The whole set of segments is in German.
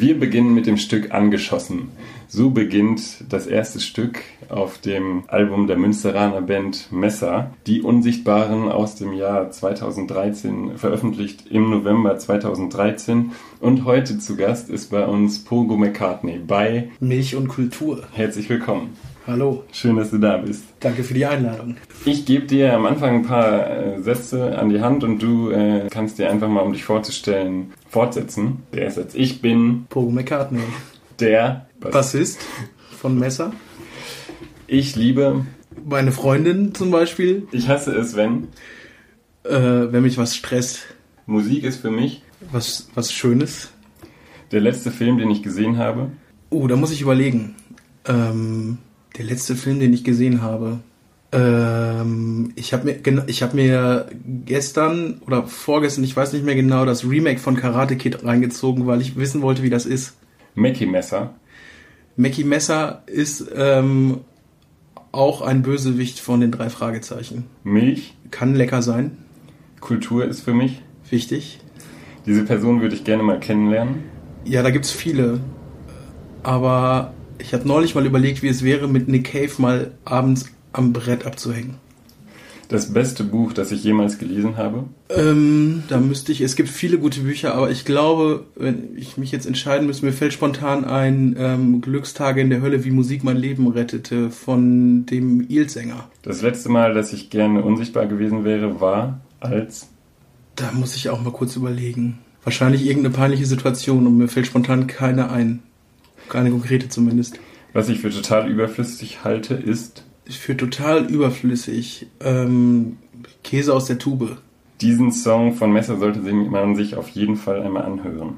Wir beginnen mit dem Stück Angeschossen. So beginnt das erste Stück auf dem Album der Münsteraner Band Messer. Die Unsichtbaren aus dem Jahr 2013, veröffentlicht im November 2013. Und heute zu Gast ist bei uns Pogo McCartney bei Milch und Kultur. Herzlich willkommen. Hallo. Schön, dass du da bist. Danke für die Einladung. Ich gebe dir am Anfang ein paar äh, Sätze an die Hand und du äh, kannst dir einfach mal, um dich vorzustellen, fortsetzen. Der ist jetzt Ich bin Pogo McCartney. der Bassist von Messer. Ich liebe. Meine Freundin zum Beispiel. Ich hasse es, wenn. Äh, wenn mich was stresst. Musik ist für mich. Was, was Schönes. Der letzte Film, den ich gesehen habe. Oh, da muss ich überlegen. Ähm, der letzte Film, den ich gesehen habe. Ähm, ich habe mir, ich hab mir gestern oder vorgestern, ich weiß nicht mehr genau, das Remake von Karate Kid reingezogen, weil ich wissen wollte, wie das ist. Mackie Messer. Mackie Messer ist ähm, auch ein Bösewicht von den drei Fragezeichen. Milch. Kann lecker sein. Kultur ist für mich. Wichtig. Diese Person würde ich gerne mal kennenlernen. Ja, da gibt's viele. Aber ich habe neulich mal überlegt, wie es wäre, mit Nick Cave mal abends am Brett abzuhängen. Das beste Buch, das ich jemals gelesen habe? Ähm, da müsste ich, es gibt viele gute Bücher, aber ich glaube, wenn ich mich jetzt entscheiden müsste, mir fällt spontan ein ähm, Glückstage in der Hölle, wie Musik mein Leben rettete, von dem Ilsänger. Das letzte Mal, dass ich gerne unsichtbar gewesen wäre, war als... Da muss ich auch mal kurz überlegen. Wahrscheinlich irgendeine peinliche Situation und mir fällt spontan keine ein. Keine konkrete zumindest. Was ich für total überflüssig halte, ist für total überflüssig. Ähm, Käse aus der Tube. Diesen Song von Messer sollte man sich auf jeden Fall einmal anhören.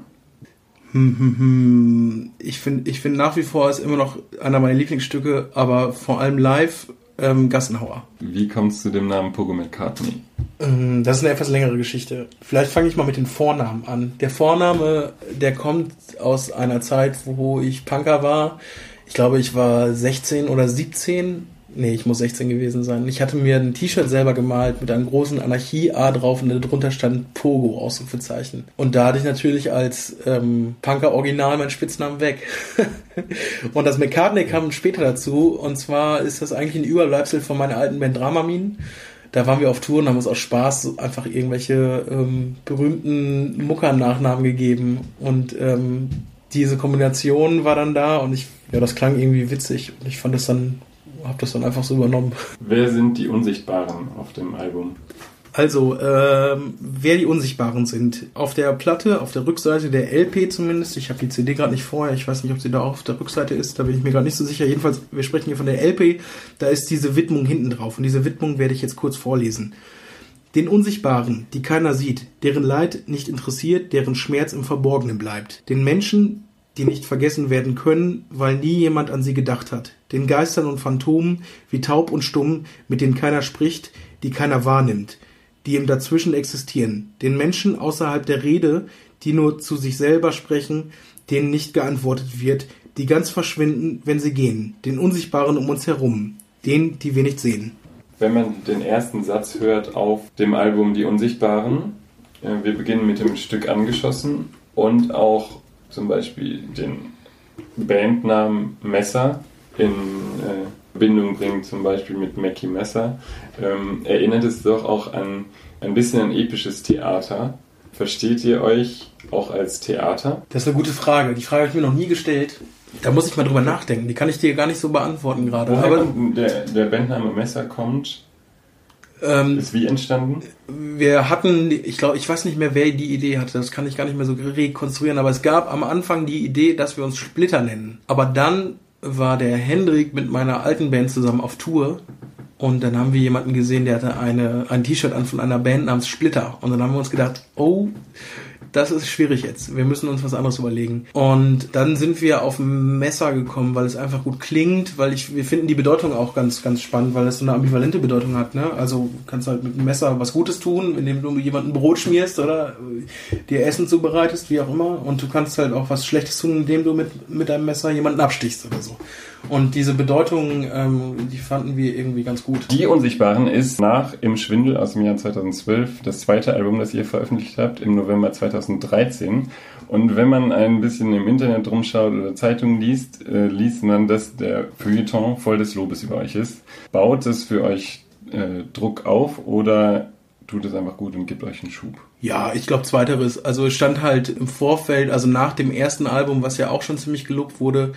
Hm, hm, hm. Ich finde ich find nach wie vor ist immer noch einer meiner Lieblingsstücke, aber vor allem live ähm, Gassenhauer. Wie kommst du dem Namen Pogo McCartney? Ähm, das ist eine etwas längere Geschichte. Vielleicht fange ich mal mit den Vornamen an. Der Vorname, der kommt aus einer Zeit, wo ich Punker war. Ich glaube, ich war 16 oder 17 Nee, ich muss 16 gewesen sein. Ich hatte mir ein T-Shirt selber gemalt mit einem großen Anarchie-A drauf und darunter stand Pogo, Ausrufezeichen. Und da hatte ich natürlich als ähm, Punker-Original meinen Spitznamen weg. und das McCartney kam später dazu. Und zwar ist das eigentlich ein Überbleibsel von meiner alten Band Dramamin. Da waren wir auf Tour und haben uns aus Spaß einfach irgendwelche ähm, berühmten Mucker-Nachnamen gegeben. Und ähm, diese Kombination war dann da und ich, ja, das klang irgendwie witzig. Und ich fand das dann habe das dann einfach so übernommen. Wer sind die Unsichtbaren auf dem Album? Also, ähm, wer die Unsichtbaren sind. Auf der Platte, auf der Rückseite der LP zumindest, ich habe die CD gerade nicht vorher, ich weiß nicht, ob sie da auch auf der Rückseite ist, da bin ich mir gerade nicht so sicher. Jedenfalls, wir sprechen hier von der LP, da ist diese Widmung hinten drauf und diese Widmung werde ich jetzt kurz vorlesen. Den Unsichtbaren, die keiner sieht, deren Leid nicht interessiert, deren Schmerz im Verborgenen bleibt. Den Menschen, die nicht vergessen werden können, weil nie jemand an sie gedacht hat, den Geistern und Phantomen, wie taub und stumm, mit denen keiner spricht, die keiner wahrnimmt, die im Dazwischen existieren, den Menschen außerhalb der Rede, die nur zu sich selber sprechen, denen nicht geantwortet wird, die ganz verschwinden, wenn sie gehen, den Unsichtbaren um uns herum, denen, die wir nicht sehen. Wenn man den ersten Satz hört auf dem Album Die Unsichtbaren, äh, wir beginnen mit dem Stück Angeschossen und auch zum Beispiel den Bandnamen Messer in äh, Verbindung bringt, zum Beispiel mit Mackie Messer, ähm, erinnert es doch auch an ein bisschen ein episches Theater. Versteht ihr euch auch als Theater? Das ist eine gute Frage. Die Frage habe ich mir noch nie gestellt. Da muss ich mal drüber nachdenken. Die kann ich dir gar nicht so beantworten gerade. Woher Aber der, der Bandname Messer kommt ähm, ist wie entstanden? Wir hatten, ich glaube, ich weiß nicht mehr, wer die Idee hatte, das kann ich gar nicht mehr so rekonstruieren, aber es gab am Anfang die Idee, dass wir uns Splitter nennen. Aber dann war der Hendrik mit meiner alten Band zusammen auf Tour und dann haben wir jemanden gesehen, der hatte eine, ein T-Shirt an von einer Band namens Splitter und dann haben wir uns gedacht, oh, das ist schwierig jetzt. Wir müssen uns was anderes überlegen. Und dann sind wir auf Messer gekommen, weil es einfach gut klingt, weil ich, wir finden die Bedeutung auch ganz, ganz spannend, weil es so eine ambivalente Bedeutung hat, ne? Also kannst halt mit einem Messer was Gutes tun, indem du jemanden Brot schmierst oder dir Essen zubereitest, wie auch immer. Und du kannst halt auch was Schlechtes tun, indem du mit, mit deinem Messer jemanden abstichst oder so. Und diese Bedeutung, ähm, die fanden wir irgendwie ganz gut. Die Unsichtbaren ist nach Im Schwindel aus dem Jahr 2012 das zweite Album, das ihr veröffentlicht habt, im November 2013. Und wenn man ein bisschen im Internet rumschaut oder Zeitungen liest, äh, liest man, dass der Feuilleton voll des Lobes über euch ist. Baut es für euch äh, Druck auf oder tut es einfach gut und gibt euch einen Schub? Ja, ich glaube zweiteres. Also es stand halt im Vorfeld, also nach dem ersten Album, was ja auch schon ziemlich gelobt wurde,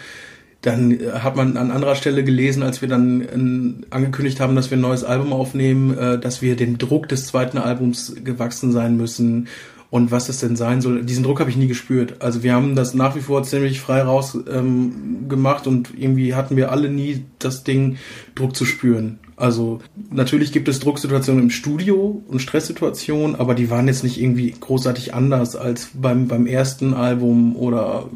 dann äh, hat man an anderer Stelle gelesen, als wir dann äh, angekündigt haben, dass wir ein neues Album aufnehmen, äh, dass wir dem Druck des zweiten Albums gewachsen sein müssen und was das denn sein soll. Diesen Druck habe ich nie gespürt. Also wir haben das nach wie vor ziemlich frei raus ähm, gemacht und irgendwie hatten wir alle nie das Ding, Druck zu spüren. Also natürlich gibt es Drucksituationen im Studio und Stresssituationen, aber die waren jetzt nicht irgendwie großartig anders als beim, beim ersten Album oder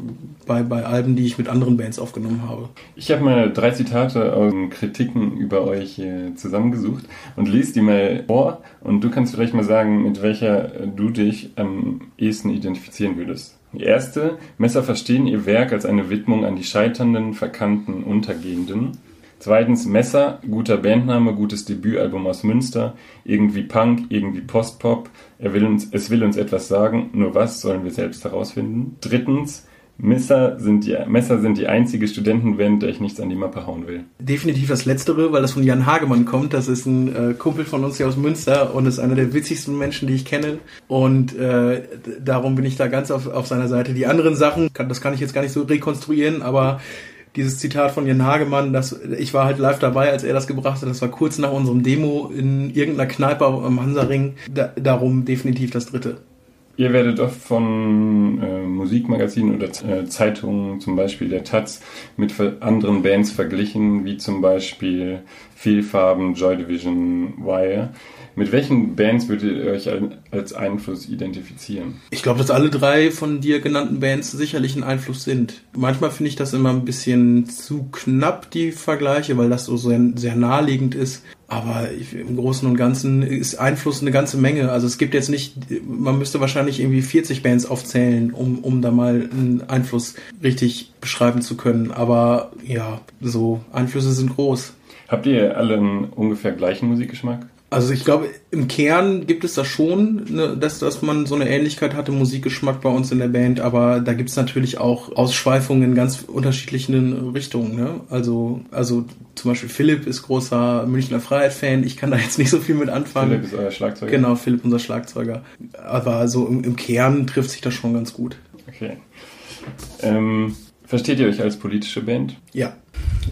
bei, bei Alben, die ich mit anderen Bands aufgenommen habe. Ich habe mal drei Zitate aus Kritiken über euch äh, zusammengesucht und lese die mal vor und du kannst vielleicht mal sagen, mit welcher du dich am ehesten identifizieren würdest. Die erste, Messer verstehen ihr Werk als eine Widmung an die scheiternden, verkannten, untergehenden. Zweitens Messer, guter Bandname, gutes Debütalbum aus Münster, irgendwie Punk, irgendwie Postpop. Er will uns, es will uns etwas sagen, nur was sollen wir selbst herausfinden. Drittens Messer sind die, Messer sind die einzige Studentenband, der ich nichts an die Mappe hauen will. Definitiv das Letztere, weil das von Jan Hagemann kommt. Das ist ein äh, Kumpel von uns hier aus Münster und ist einer der witzigsten Menschen, die ich kenne. Und äh, darum bin ich da ganz auf, auf seiner Seite. Die anderen Sachen, kann, das kann ich jetzt gar nicht so rekonstruieren, aber dieses Zitat von Jan Hagemann, dass ich war halt live dabei, als er das gebracht hat. Das war kurz nach unserem Demo in irgendeiner Kneipe am Hansaring. Da, darum definitiv das dritte. Ihr werdet oft von äh, Musikmagazinen oder äh, Zeitungen, zum Beispiel der Taz, mit anderen Bands verglichen, wie zum Beispiel Vielfarben, Joy Division, Wire. Mit welchen Bands würdet ihr euch als Einfluss identifizieren? Ich glaube, dass alle drei von dir genannten Bands sicherlich ein Einfluss sind. Manchmal finde ich das immer ein bisschen zu knapp, die Vergleiche, weil das so sehr, sehr naheliegend ist. Aber im Großen und Ganzen ist Einfluss eine ganze Menge. Also es gibt jetzt nicht, man müsste wahrscheinlich irgendwie 40 Bands aufzählen, um, um da mal einen Einfluss richtig beschreiben zu können. Aber ja, so Einflüsse sind groß. Habt ihr alle einen ungefähr gleichen Musikgeschmack? Also ich glaube, im Kern gibt es da schon, ne, dass, dass man so eine Ähnlichkeit hat im Musikgeschmack bei uns in der Band, aber da gibt es natürlich auch Ausschweifungen in ganz unterschiedlichen Richtungen. Ne? Also, also zum Beispiel Philipp ist großer Münchner Freiheit-Fan, ich kann da jetzt nicht so viel mit anfangen. Philipp ist euer Schlagzeuger. Genau, Philipp unser Schlagzeuger. Aber so im, im Kern trifft sich das schon ganz gut. Okay. Ähm, versteht ihr euch als politische Band? Ja.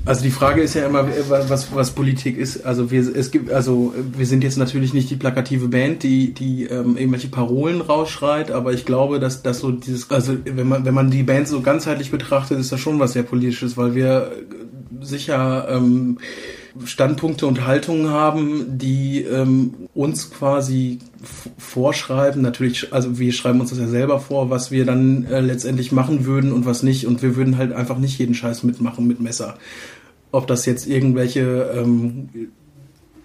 Also die Frage ist ja immer, was, was Politik ist. Also wir, es gibt, also wir sind jetzt natürlich nicht die plakative Band, die, die ähm, irgendwelche Parolen rausschreit, aber ich glaube, dass, dass so dieses, also wenn man, wenn man die Band so ganzheitlich betrachtet, ist das schon was sehr Politisches, weil wir sicher ähm, Standpunkte und Haltungen haben, die ähm, uns quasi vorschreiben. Natürlich, also wir schreiben uns das ja selber vor, was wir dann äh, letztendlich machen würden und was nicht. Und wir würden halt einfach nicht jeden Scheiß mitmachen mit Messer. Ob das jetzt irgendwelche ähm,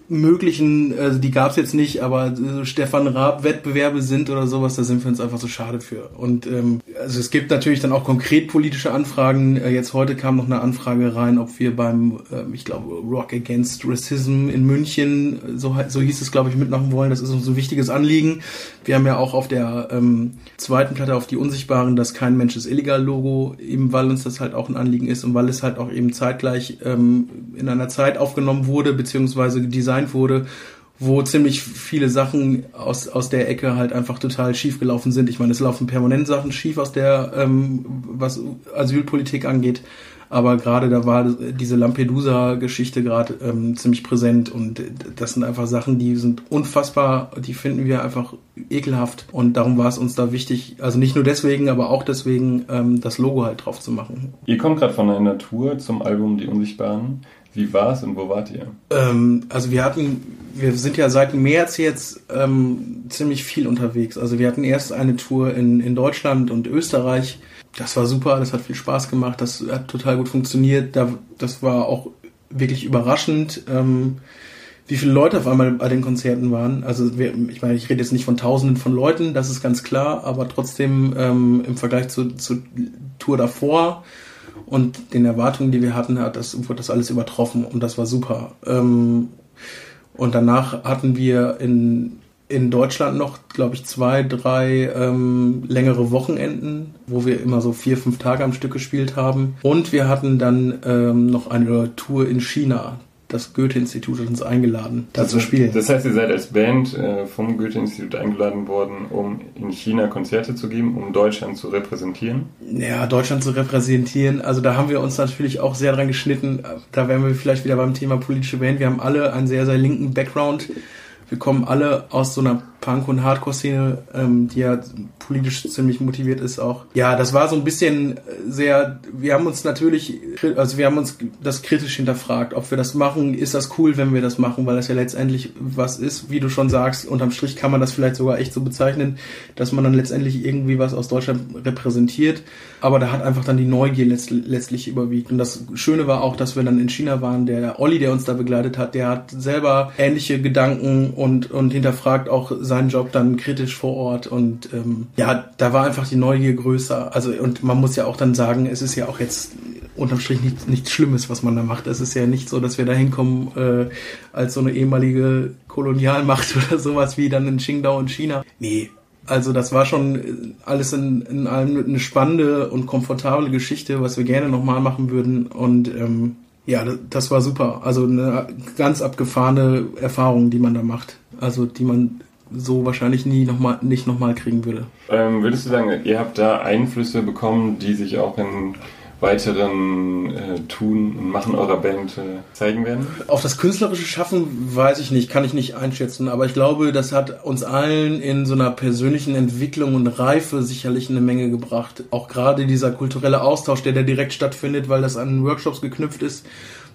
möglichen, also die gab es jetzt nicht, aber äh, Stefan Raab Wettbewerbe sind oder sowas, da sind wir uns einfach so schade für. Und ähm, also es gibt natürlich dann auch konkret politische Anfragen. Äh, jetzt heute kam noch eine Anfrage rein, ob wir beim, äh, ich glaube, Rock Against Racism in München, so, so hieß es, glaube ich, mitmachen wollen. Das ist uns ein wichtiges Anliegen. Wir haben ja auch auf der ähm, zweiten Platte auf die Unsichtbaren das Kein Mensch ist illegal Logo, eben weil uns das halt auch ein Anliegen ist und weil es halt auch eben zeitgleich ähm, in einer Zeit aufgenommen wurde, beziehungsweise designt wurde, wo ziemlich viele Sachen aus, aus der Ecke halt einfach total schief gelaufen sind. Ich meine, es laufen permanent Sachen schief aus der, ähm, was Asylpolitik angeht. Aber gerade da war diese Lampedusa-Geschichte gerade ähm, ziemlich präsent und das sind einfach Sachen, die sind unfassbar, die finden wir einfach ekelhaft und darum war es uns da wichtig, also nicht nur deswegen, aber auch deswegen, ähm, das Logo halt drauf zu machen. Ihr kommt gerade von einer Tour zum Album Die Unsichtbaren. Wie war es und wo wart ihr? Ähm, also wir hatten, wir sind ja seit März jetzt ähm, ziemlich viel unterwegs. Also wir hatten erst eine Tour in, in Deutschland und Österreich. Das war super, das hat viel Spaß gemacht, das hat total gut funktioniert. Da, das war auch wirklich überraschend, ähm, wie viele Leute auf einmal bei den Konzerten waren. Also wir, ich meine, ich rede jetzt nicht von Tausenden von Leuten, das ist ganz klar, aber trotzdem ähm, im Vergleich zur, zur Tour davor Und den Erwartungen, die wir hatten, hat das, wurde das alles übertroffen und das war super. Ähm, und danach hatten wir in, in Deutschland noch, glaube ich, zwei, drei ähm, längere Wochenenden, wo wir immer so vier, fünf Tage am Stück gespielt haben. Und wir hatten dann ähm, noch eine Tour in China das Goethe-Institut hat uns eingeladen, da zu spielen. Das heißt, ihr seid als Band äh, vom Goethe-Institut eingeladen worden, um in China Konzerte zu geben, um Deutschland zu repräsentieren? Ja, Deutschland zu repräsentieren. Also da haben wir uns natürlich auch sehr dran geschnitten. Da wären wir vielleicht wieder beim Thema politische Band. Wir haben alle einen sehr, sehr linken Background. Wir kommen alle aus so einer Punk- und Hardcore-Szene, ähm, die ja politisch ziemlich motiviert ist auch. Ja, das war so ein bisschen sehr, wir haben uns natürlich, also wir haben uns das kritisch hinterfragt, ob wir das machen, ist das cool, wenn wir das machen, weil das ja letztendlich was ist, wie du schon sagst, unterm Strich kann man das vielleicht sogar echt so bezeichnen, dass man dann letztendlich irgendwie was aus Deutschland repräsentiert, aber da hat einfach dann die Neugier letztlich überwiegt. Und das Schöne war auch, dass wir dann in China waren, der Olli, der uns da begleitet hat, der hat selber ähnliche Gedanken und, und hinterfragt auch seinen Job dann kritisch vor Ort und ähm, ja, da war einfach die Neugier größer. Also und man muss ja auch dann sagen, es ist ja auch jetzt unterm Strich nichts, nichts Schlimmes, was man da macht. Es ist ja nicht so, dass wir da hinkommen äh, als so eine ehemalige Kolonialmacht oder sowas wie dann in Qingdao in China. Nee, also das war schon alles in, in allem eine spannende und komfortable Geschichte, was wir gerne nochmal machen würden. Und ähm, ja, das war super. Also eine ganz abgefahrene Erfahrung, die man da macht. Also die man so wahrscheinlich nie noch mal, nicht nochmal kriegen würde. Ähm, würdest du sagen, ihr habt da Einflüsse bekommen, die sich auch in weiteren äh, Tun und Machen eurer Band äh, zeigen werden? Auf das künstlerische Schaffen weiß ich nicht, kann ich nicht einschätzen, aber ich glaube, das hat uns allen in so einer persönlichen Entwicklung und Reife sicherlich eine Menge gebracht. Auch gerade dieser kulturelle Austausch, der da direkt stattfindet, weil das an Workshops geknüpft ist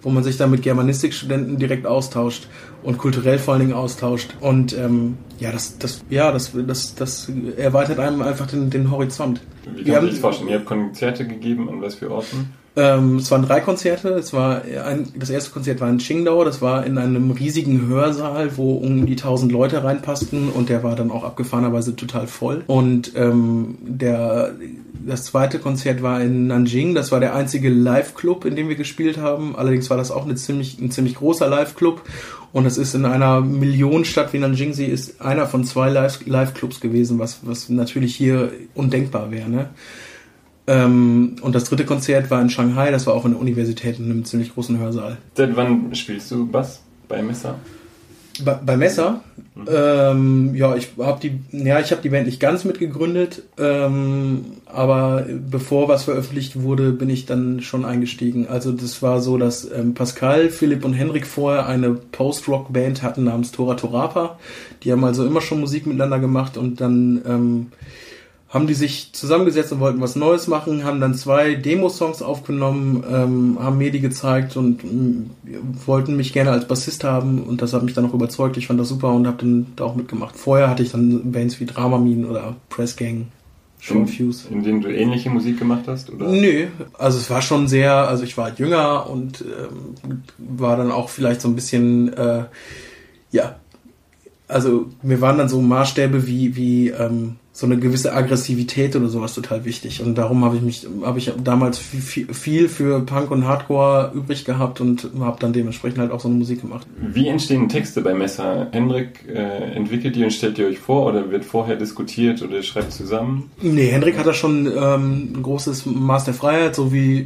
wo man sich dann mit Germanistikstudenten direkt austauscht und kulturell vor allen Dingen austauscht. Und ähm, ja, das, das, ja, das, das, das erweitert einem einfach den, den Horizont. Wie kann man sich das vorstellen? Ihr habt Konzerte gegeben, an was für Orten? Ähm, es waren drei Konzerte. Es war ein, das erste Konzert war in Qingdao. Das war in einem riesigen Hörsaal, wo um die tausend Leute reinpassten und der war dann auch abgefahrenerweise total voll. Und ähm, der das zweite Konzert war in Nanjing. Das war der einzige Live-Club, in dem wir gespielt haben. Allerdings war das auch eine ziemlich, ein ziemlich großer Live-Club. Und es ist in einer Millionenstadt wie Nanjing, sie ist einer von zwei Live-Clubs gewesen, was, was natürlich hier undenkbar wäre. Ne? Ähm, und das dritte Konzert war in Shanghai, das war auch in der Universität in einem ziemlich großen Hörsaal. Seit wann spielst du Bass bei Messer? Bei, bei Messer? Mhm. Ähm, ja, ich habe die, ja, ich habe die Band nicht ganz mitgegründet, ähm, aber bevor was veröffentlicht wurde, bin ich dann schon eingestiegen. Also das war so, dass ähm, Pascal, Philipp und Henrik vorher eine Post-Rock-Band hatten namens Tora Torapa. Die haben also immer schon Musik miteinander gemacht und dann ähm, haben die sich zusammengesetzt und wollten was Neues machen, haben dann zwei Demo-Songs aufgenommen, ähm, haben mir die gezeigt und äh, wollten mich gerne als Bassist haben und das hat mich dann auch überzeugt. Ich fand das super und habe dann da auch mitgemacht. Vorher hatte ich dann Bands wie Dramamine oder Press Gang. Schon Fuse. In denen du ähnliche Musik gemacht hast? Oder? Nö, also es war schon sehr, also ich war jünger und ähm, war dann auch vielleicht so ein bisschen, äh, ja, also mir waren dann so Maßstäbe wie, wie ähm, so eine gewisse Aggressivität oder sowas total wichtig. Und darum habe ich mich, habe ich damals viel, viel für Punk und Hardcore übrig gehabt und habe dann dementsprechend halt auch so eine Musik gemacht. Wie entstehen Texte bei Messer? Hendrik äh, entwickelt die und stellt ihr euch vor oder wird vorher diskutiert oder schreibt zusammen? Nee, Hendrik hat da schon ähm, ein großes Maß der Freiheit, so wie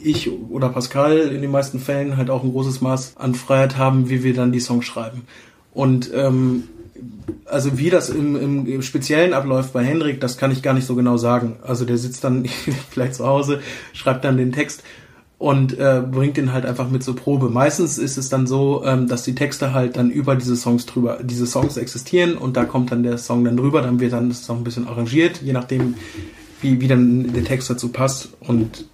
ich oder Pascal in den meisten Fällen halt auch ein großes Maß an Freiheit haben, wie wir dann die Songs schreiben. Und ähm, also wie das im, im, im Speziellen abläuft bei Hendrik, das kann ich gar nicht so genau sagen. Also der sitzt dann vielleicht zu Hause, schreibt dann den Text und äh, bringt den halt einfach mit zur Probe. Meistens ist es dann so, ähm, dass die Texte halt dann über diese Songs drüber, diese Songs existieren und da kommt dann der Song dann drüber, dann wird dann das Song ein bisschen arrangiert, je nachdem, wie, wie dann der Text dazu passt und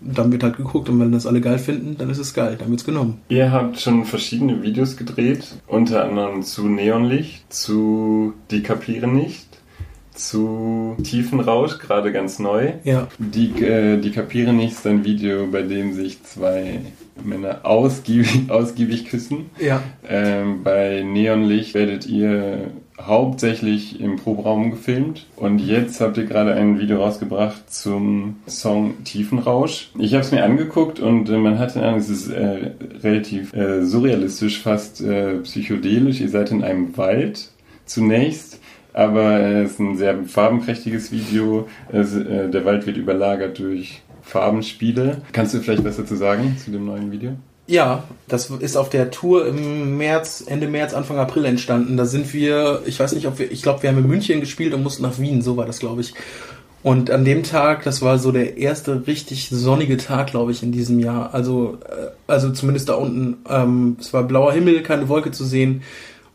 dann wird halt geguckt und wenn das alle geil finden, dann ist es geil, dann wird's genommen. Ihr habt schon verschiedene Videos gedreht, unter anderem zu Neonlicht, zu Die kapieren nicht, zu Tiefenrausch, gerade ganz neu. Ja. Die, äh, die kapieren nicht ist ein Video, bei dem sich zwei Männer ausgiebig, ausgiebig küssen. Ja. Ähm, bei Neonlicht werdet ihr hauptsächlich im Proberaum gefilmt und jetzt habt ihr gerade ein Video rausgebracht zum Song Tiefenrausch. Ich habe es mir angeguckt und äh, man hat den Eindruck, es ist äh, relativ äh, surrealistisch, fast äh, psychedelisch. Ihr seid in einem Wald zunächst, aber es ist ein sehr farbenprächtiges Video. Es, äh, der Wald wird überlagert durch Farbenspiele. Kannst du vielleicht was dazu sagen zu dem neuen Video? Ja, das ist auf der Tour im März, Ende März, Anfang April entstanden. Da sind wir, ich weiß nicht, ob wir, ich glaube, wir haben in München gespielt und mussten nach Wien, so war das, glaube ich. Und an dem Tag, das war so der erste richtig sonnige Tag, glaube ich, in diesem Jahr. Also, äh, also zumindest da unten. Ähm, es war blauer Himmel, keine Wolke zu sehen.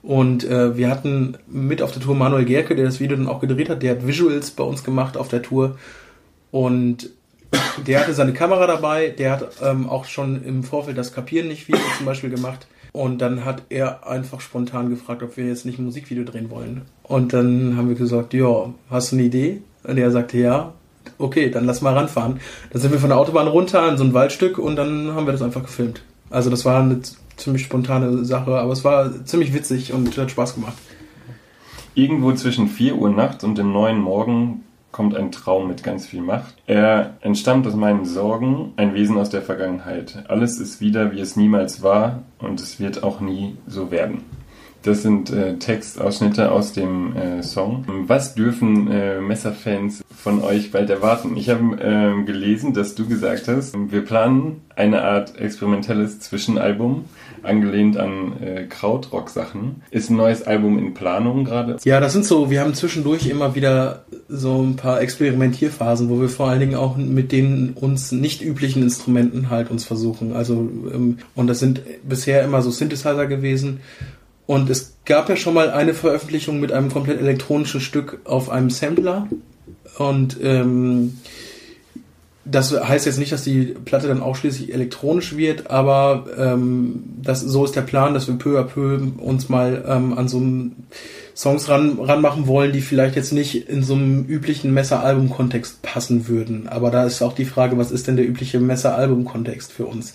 Und äh, wir hatten mit auf der Tour Manuel Gerke, der das Video dann auch gedreht hat. Der hat Visuals bei uns gemacht auf der Tour. Und der hatte seine Kamera dabei, der hat ähm, auch schon im Vorfeld das Kapieren nicht Video zum Beispiel gemacht. Und dann hat er einfach spontan gefragt, ob wir jetzt nicht ein Musikvideo drehen wollen. Und dann haben wir gesagt, ja, hast du eine Idee? Und er sagte, ja. Okay, dann lass mal ranfahren. Dann sind wir von der Autobahn runter in so ein Waldstück und dann haben wir das einfach gefilmt. Also das war eine ziemlich spontane Sache, aber es war ziemlich witzig und hat Spaß gemacht. Irgendwo zwischen 4 Uhr nachts und dem neuen Morgen kommt ein Traum mit ganz viel Macht. Er entstammt aus meinen Sorgen, ein Wesen aus der Vergangenheit. Alles ist wieder, wie es niemals war und es wird auch nie so werden. Das sind äh, Textausschnitte aus dem äh, Song. Was dürfen äh, Messerfans von euch bald erwarten? Ich habe äh, gelesen, dass du gesagt hast, wir planen eine Art experimentelles Zwischenalbum angelehnt an äh, Krautrock-Sachen. Ist ein neues Album in Planung gerade? Ja, das sind so, wir haben zwischendurch immer wieder so ein paar Experimentierphasen, wo wir vor allen Dingen auch mit den uns nicht üblichen Instrumenten halt uns versuchen. Also, ähm, und das sind bisher immer so Synthesizer gewesen. Und es gab ja schon mal eine Veröffentlichung mit einem komplett elektronischen Stück auf einem Sampler. Und ähm, das heißt jetzt nicht, dass die Platte dann ausschließlich elektronisch wird, aber ähm, das, so ist der Plan, dass wir peu à peu uns mal ähm, an so einem Songs ran, ranmachen wollen, die vielleicht jetzt nicht in so einem üblichen Messer-Album-Kontext passen würden. Aber da ist auch die Frage, was ist denn der übliche Messer-Album-Kontext für uns?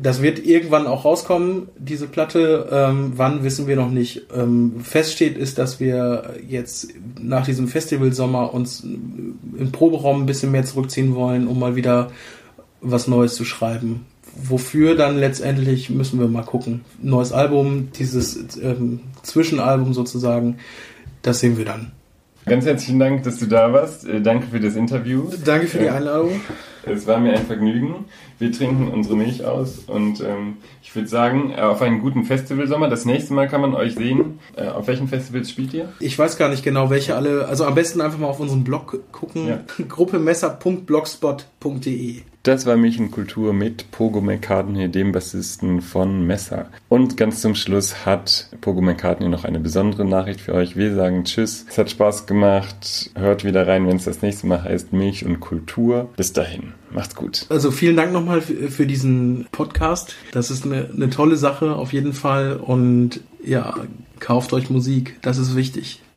Das wird irgendwann auch rauskommen, diese Platte. Ähm, wann wissen wir noch nicht. Ähm, feststeht ist, dass wir jetzt nach diesem Festivalsommer uns im Proberaum ein bisschen mehr zurückziehen wollen, um mal wieder was Neues zu schreiben wofür dann letztendlich müssen wir mal gucken. Neues Album, dieses ähm, Zwischenalbum sozusagen, das sehen wir dann. Ganz herzlichen Dank, dass du da warst. Äh, danke für das Interview. Danke für die äh, Einladung. Es war mir ein Vergnügen. Wir trinken unsere Milch aus und ähm, ich würde sagen, äh, auf einen guten Festivalsommer. Das nächste Mal kann man euch sehen. Äh, auf welchen Festivals spielt ihr? Ich weiß gar nicht genau, welche alle. Also am besten einfach mal auf unseren Blog gucken. Ja. Gruppemesser.blogspot.de das war Kultur mit Pogo McCartney, dem Bassisten von Messer. Und ganz zum Schluss hat Pogo McCartney noch eine besondere Nachricht für euch. Wir sagen Tschüss. Es hat Spaß gemacht. Hört wieder rein, wenn es das nächste Mal heißt Milch und Kultur. Bis dahin. Macht's gut. Also vielen Dank nochmal für, diesen Podcast. Das ist eine, eine tolle Sache auf jeden Fall. Und ja, kauft euch Musik. Das ist wichtig.